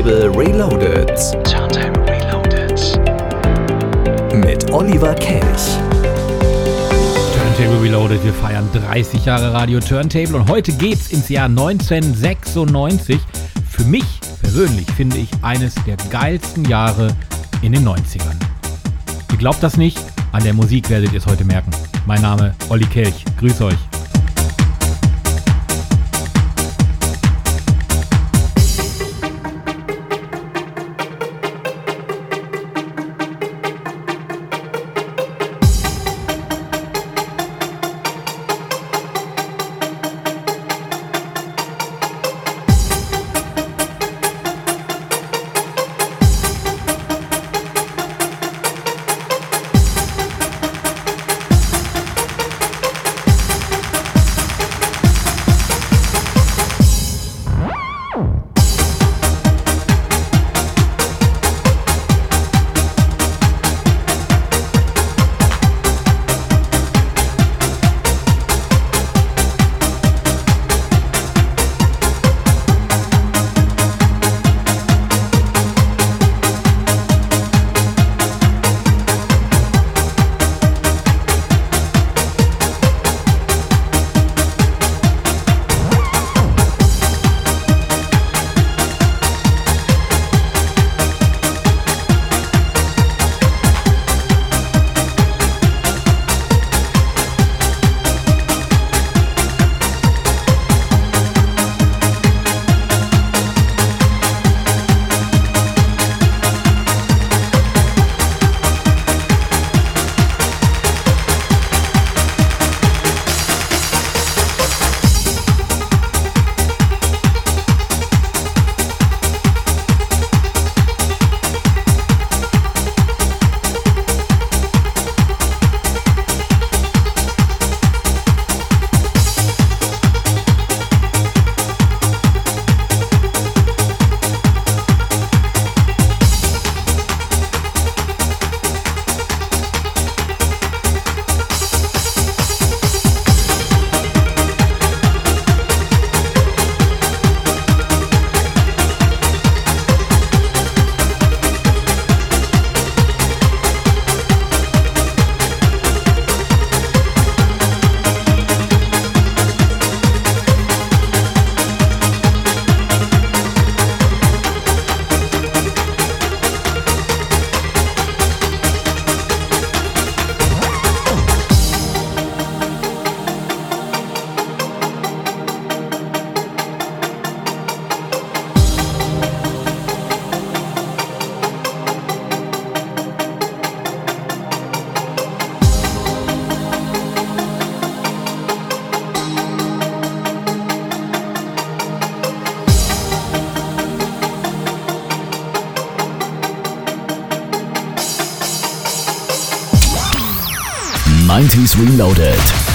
Turntable Reloaded. Turntable Reloaded. Mit Oliver Kelch. Turntable Reloaded. Wir feiern 30 Jahre Radio Turntable und heute geht's ins Jahr 1996. Für mich persönlich finde ich eines der geilsten Jahre in den 90ern. Ihr glaubt das nicht? An der Musik werdet ihr es heute merken. Mein Name Olli Kelch. Grüß euch. 90s Reloaded.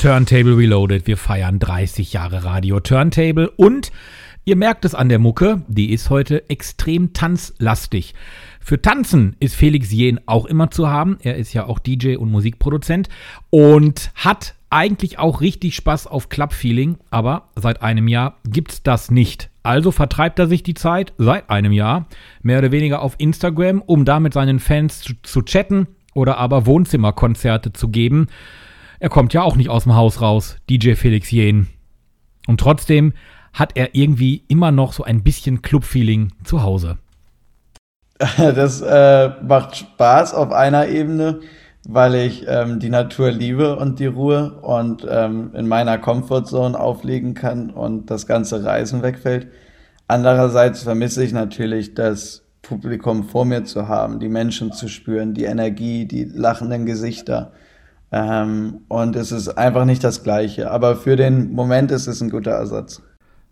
Turntable Reloaded. Wir feiern 30 Jahre Radio Turntable und ihr merkt es an der Mucke, die ist heute extrem tanzlastig. Für Tanzen ist Felix Jen auch immer zu haben. Er ist ja auch DJ und Musikproduzent und hat eigentlich auch richtig Spaß auf Club-Feeling, aber seit einem Jahr gibt's das nicht. Also vertreibt er sich die Zeit seit einem Jahr mehr oder weniger auf Instagram, um da mit seinen Fans zu, zu chatten oder aber Wohnzimmerkonzerte zu geben. Er kommt ja auch nicht aus dem Haus raus, DJ Felix Jen. Und trotzdem hat er irgendwie immer noch so ein bisschen Club-Feeling zu Hause. Das äh, macht Spaß auf einer Ebene, weil ich ähm, die Natur liebe und die Ruhe und ähm, in meiner Comfortzone auflegen kann und das ganze Reisen wegfällt. Andererseits vermisse ich natürlich das Publikum vor mir zu haben, die Menschen zu spüren, die Energie, die lachenden Gesichter. Ähm, und es ist einfach nicht das Gleiche. Aber für den Moment ist es ein guter Ersatz.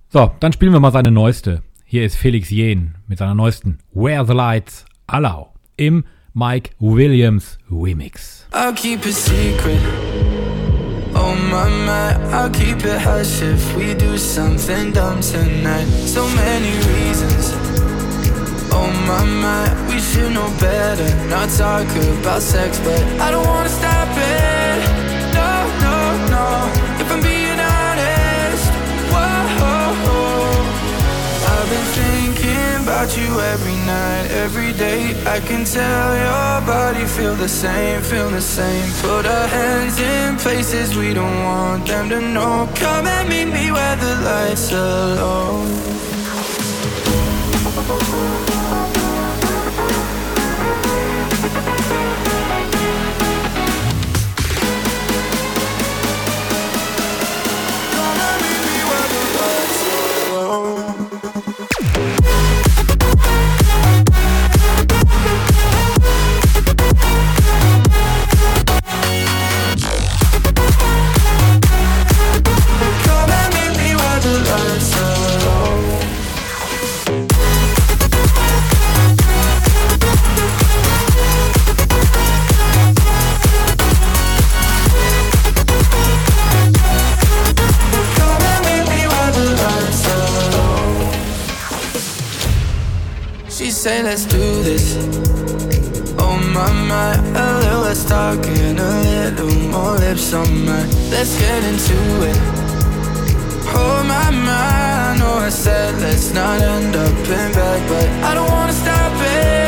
So, dann spielen wir mal seine neueste. Hier ist Felix Jen mit seiner neuesten Where the Lights Allow im Mike Williams Remix. I'll keep it secret. Oh my my, I'll keep it hush if we do something dumb tonight. So many reasons. Oh my my, we should know better. Not talk about sex, but I don't wanna stop it. No, no, no. If I'm being honest, whoa. I've been thinking about you every night, every day. I can tell your body feel the same, feel the same. Put our hands in places we don't want them to know. Come and meet me where the lights are low. Say let's do this. Oh my my, oh, a little less talking, a little more lips on mine. Let's get into it. Oh my my, I know I said let's not end up in bed, but I don't wanna stop it.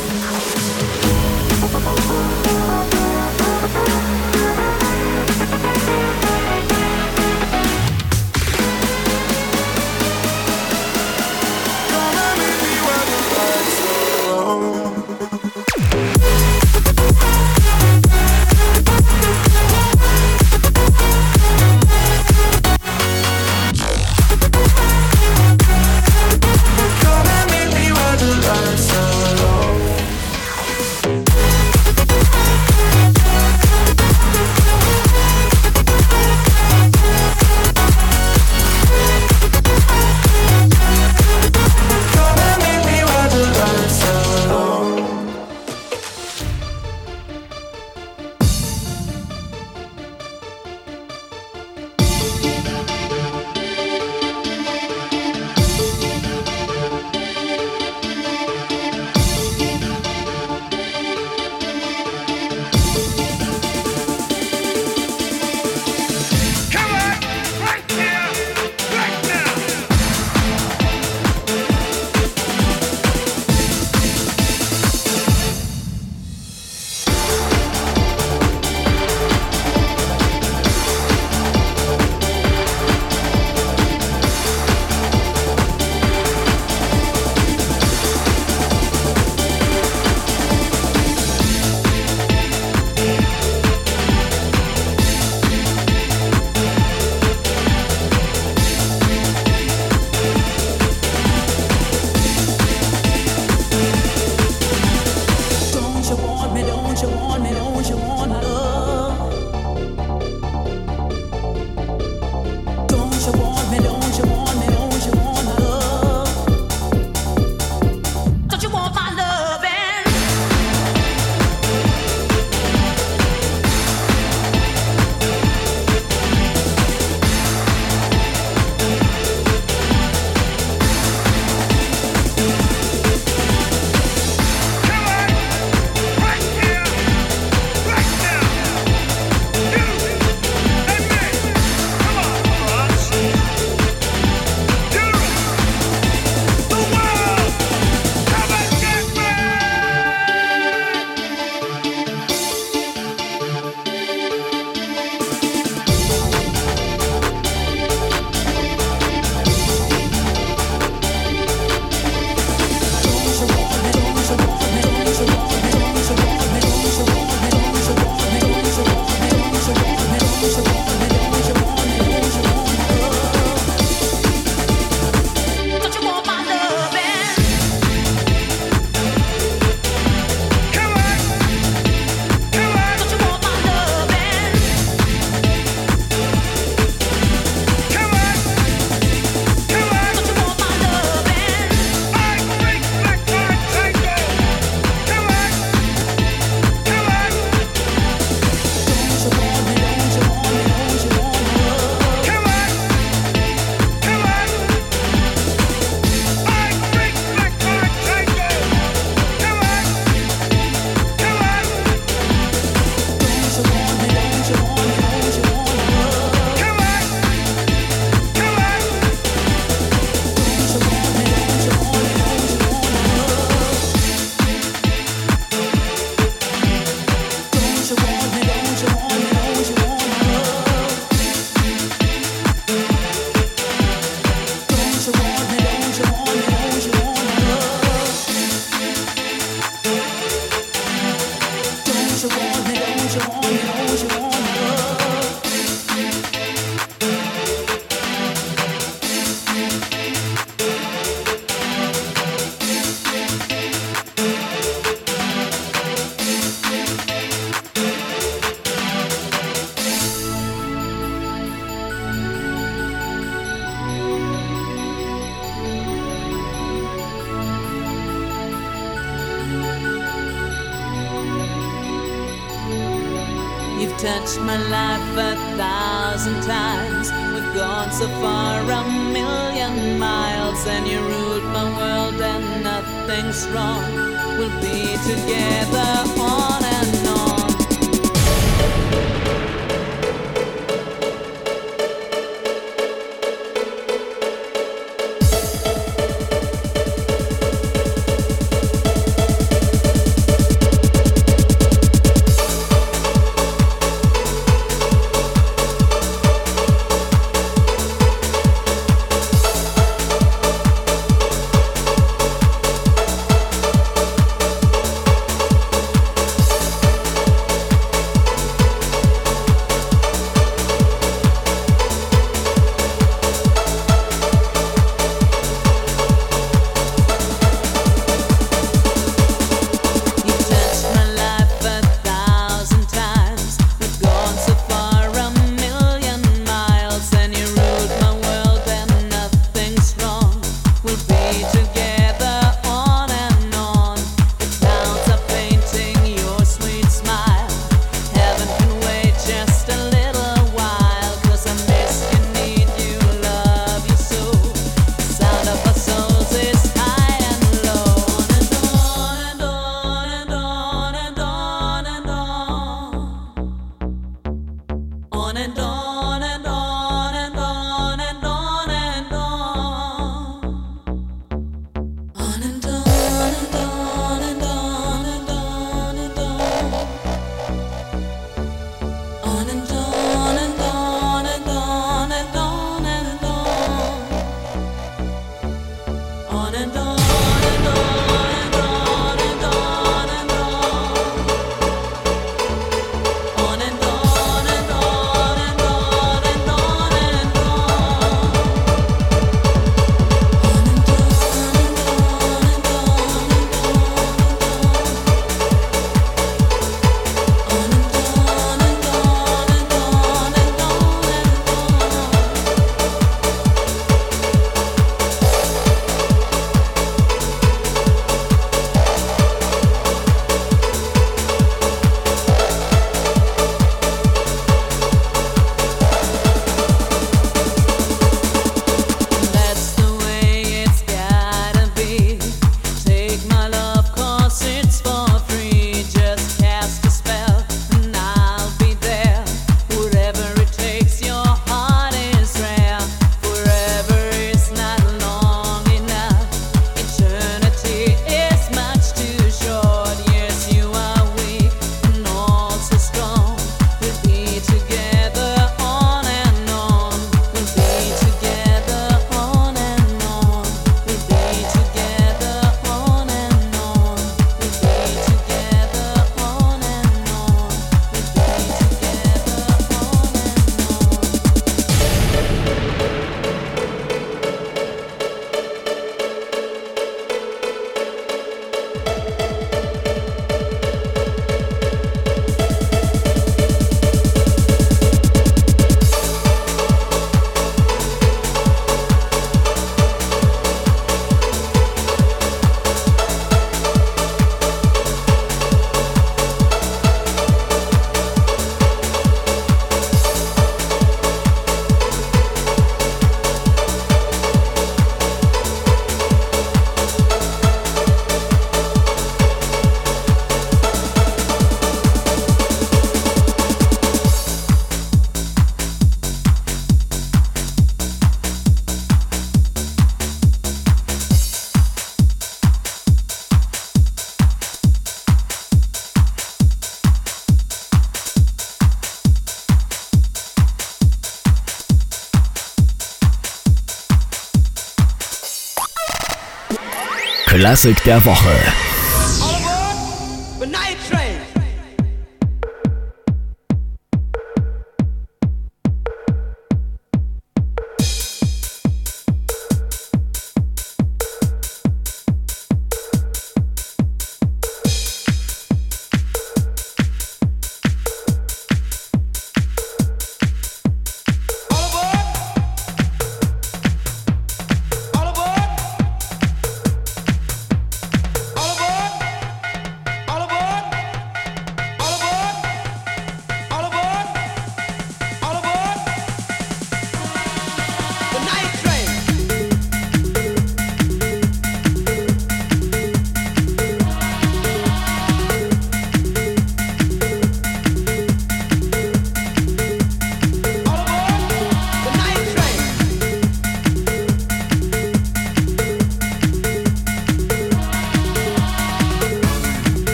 Klassik der Woche.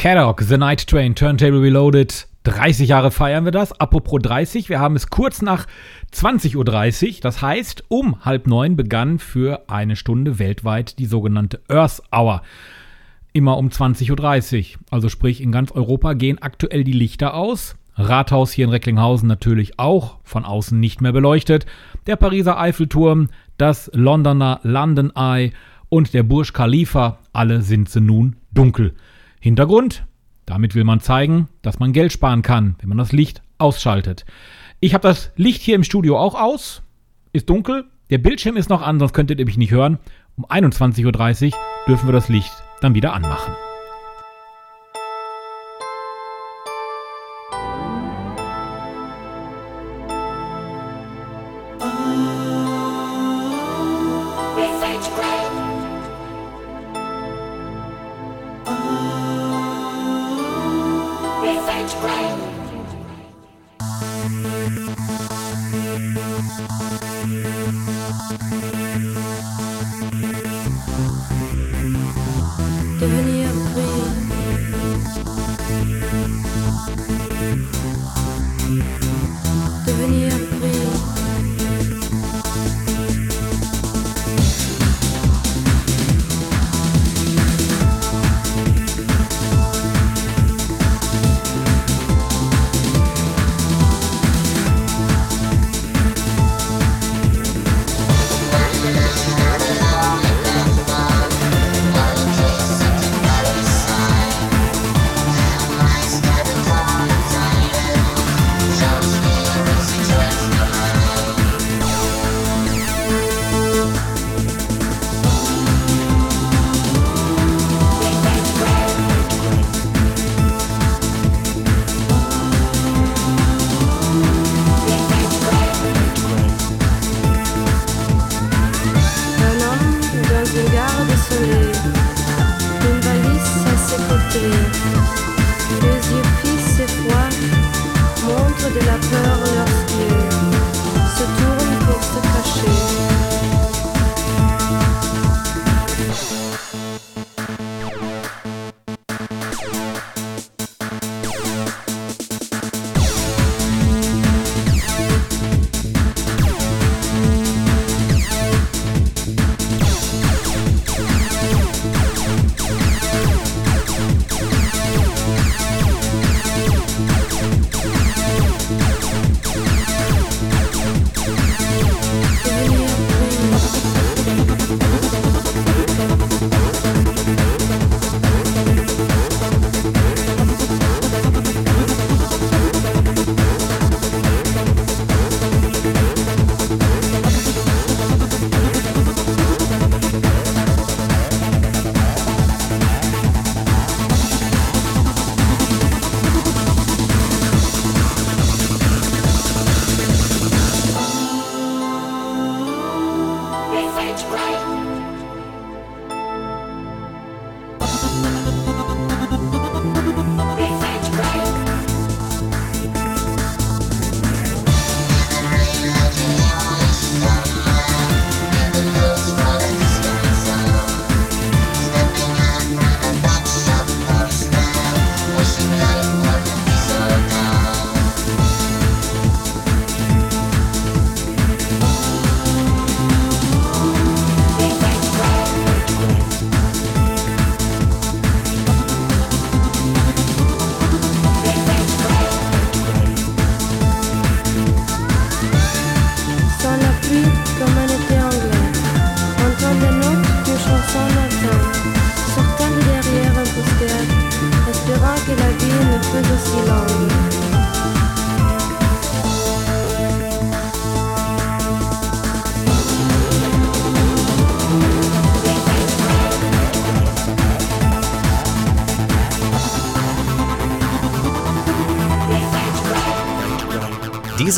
Caddock, The Night Train, Turntable Reloaded. 30 Jahre feiern wir das. Apropos 30, wir haben es kurz nach 20.30 Uhr. Das heißt, um halb neun begann für eine Stunde weltweit die sogenannte Earth Hour. Immer um 20.30 Uhr. Also sprich, in ganz Europa gehen aktuell die Lichter aus. Rathaus hier in Recklinghausen natürlich auch von außen nicht mehr beleuchtet. Der Pariser Eiffelturm, das Londoner London Eye und der Burj Khalifa, alle sind sie nun dunkel. Hintergrund? Damit will man zeigen, dass man Geld sparen kann, wenn man das Licht ausschaltet. Ich habe das Licht hier im Studio auch aus, ist dunkel, der Bildschirm ist noch an, sonst könntet ihr mich nicht hören. Um 21.30 Uhr dürfen wir das Licht dann wieder anmachen.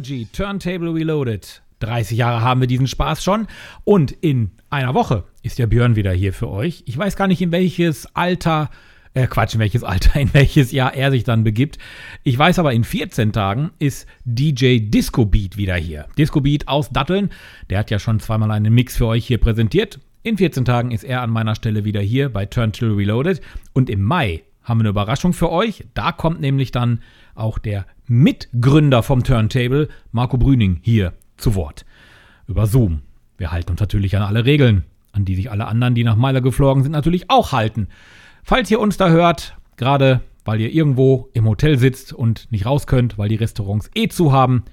Prodigy, Turntable Reloaded. 30 Jahre haben wir diesen Spaß schon. Und in einer Woche ist der Björn wieder hier für euch. Ich weiß gar nicht, in welches Alter, äh, Quatsch, in welches Alter, in welches Jahr er sich dann begibt. Ich weiß aber, in 14 Tagen ist DJ Disco Beat wieder hier. Disco Beat aus Datteln. Der hat ja schon zweimal einen Mix für euch hier präsentiert. In 14 Tagen ist er an meiner Stelle wieder hier bei Turntable Reloaded. Und im Mai haben wir eine Überraschung für euch. Da kommt nämlich dann auch der Mitgründer vom Turntable, Marco Brüning, hier zu Wort. Über Zoom. Wir halten uns natürlich an alle Regeln, an die sich alle anderen, die nach Meiler geflogen sind, natürlich auch halten. Falls ihr uns da hört, gerade weil ihr irgendwo im Hotel sitzt und nicht raus könnt, weil die Restaurants eh zu haben,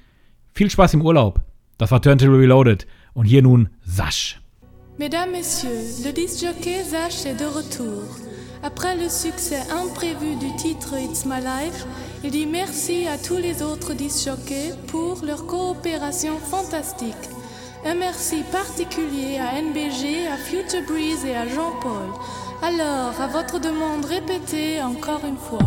viel Spaß im Urlaub. Das war Turntable Reloaded. Und hier nun Sasch. Mesdames, Messieurs, le disc jockey Zach est de retour. Après le succès imprévu du titre It's My Life, il dit merci à tous les autres disjockeys pour leur coopération fantastique. Un merci particulier à NBG, à Future Breeze et à Jean-Paul. Alors, à votre demande, répétez encore une fois.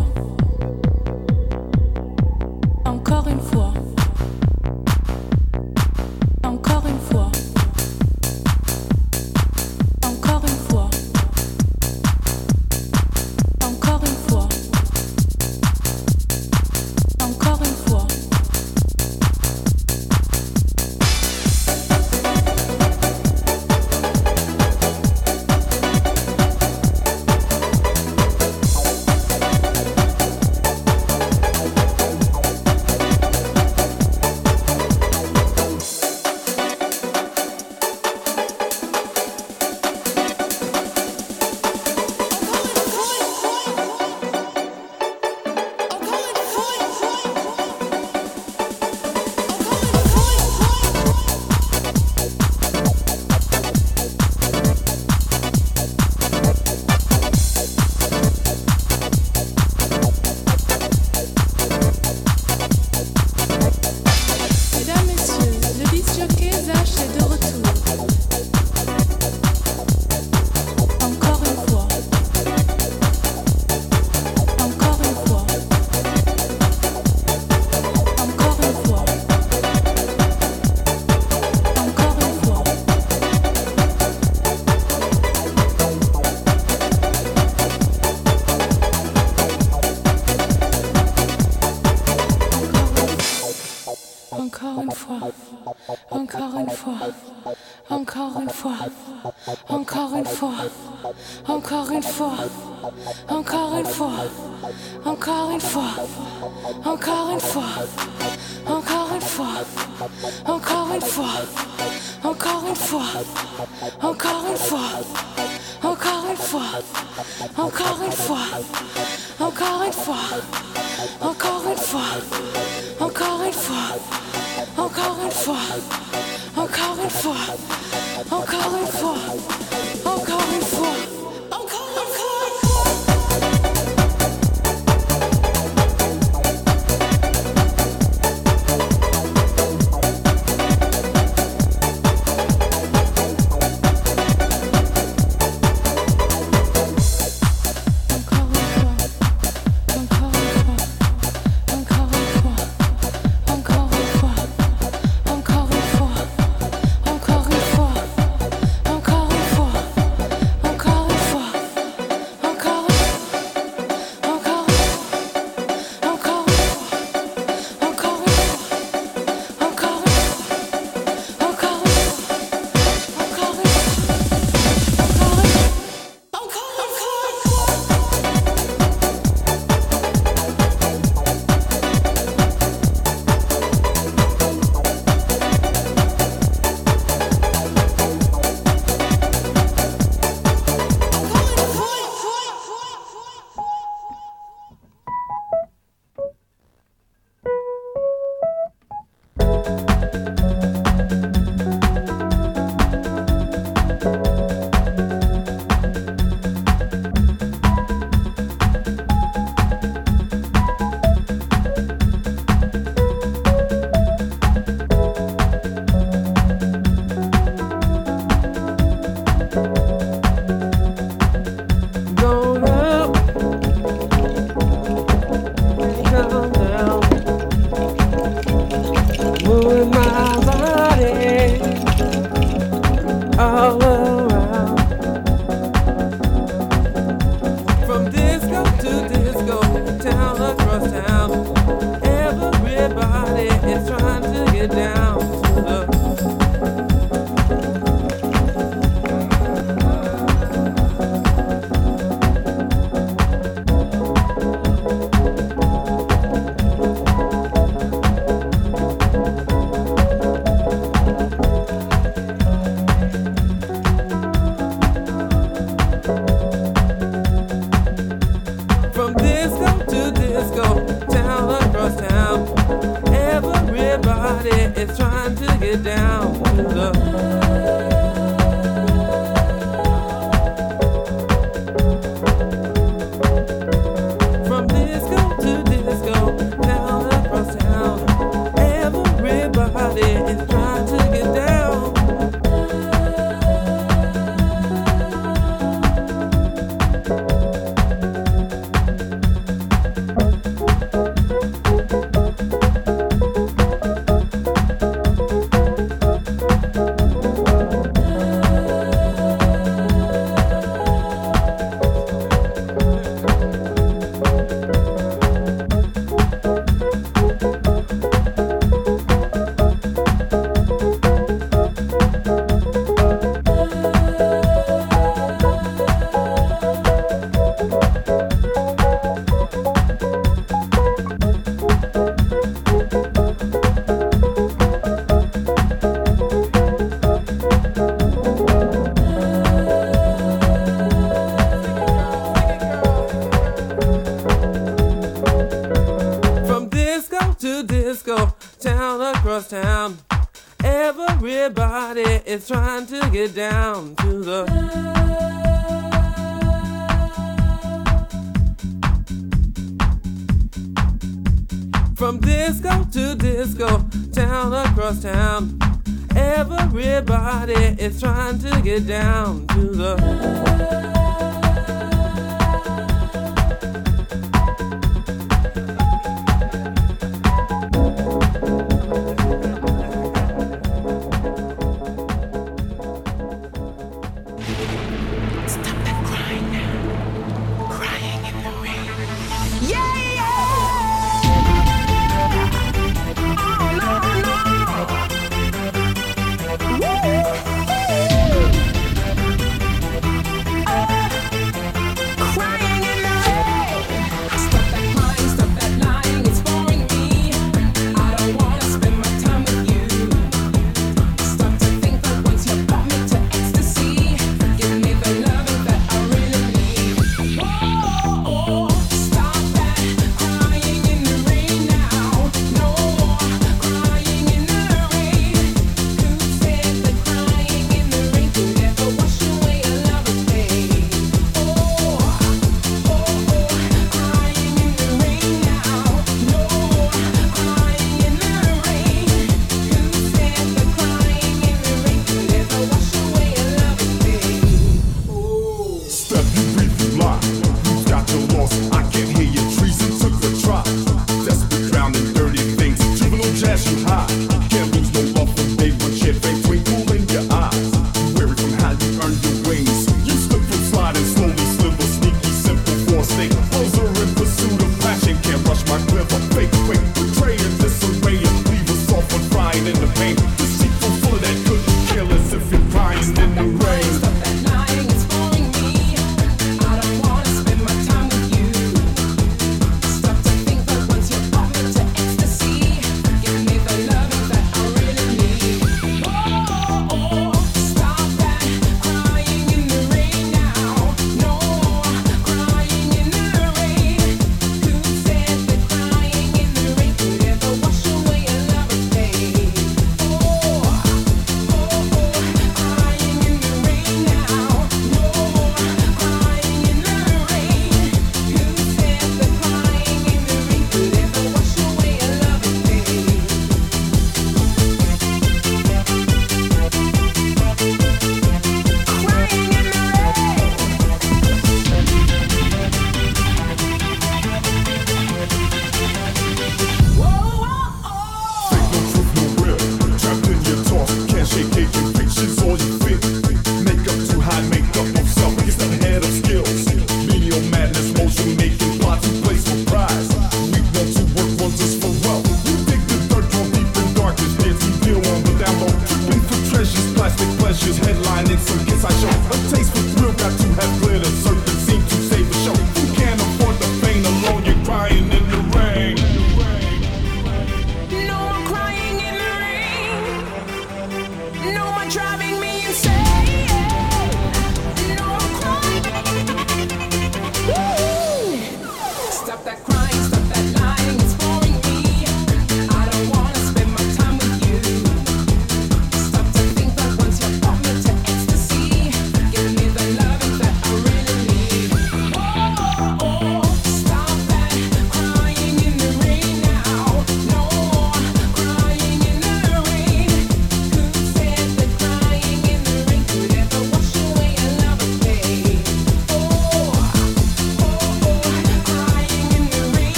Encore une fois. Encore une fois. Encore une fois. Encore une fois. Encore une fois. Encore une fois. Encore une fois. Encore une fois. Encore une fois. Encore une fois. Encore une fois. Encore une fois. Encore une fois. Encore une fois. Encore une fois. Encore une fois. Encore une fois.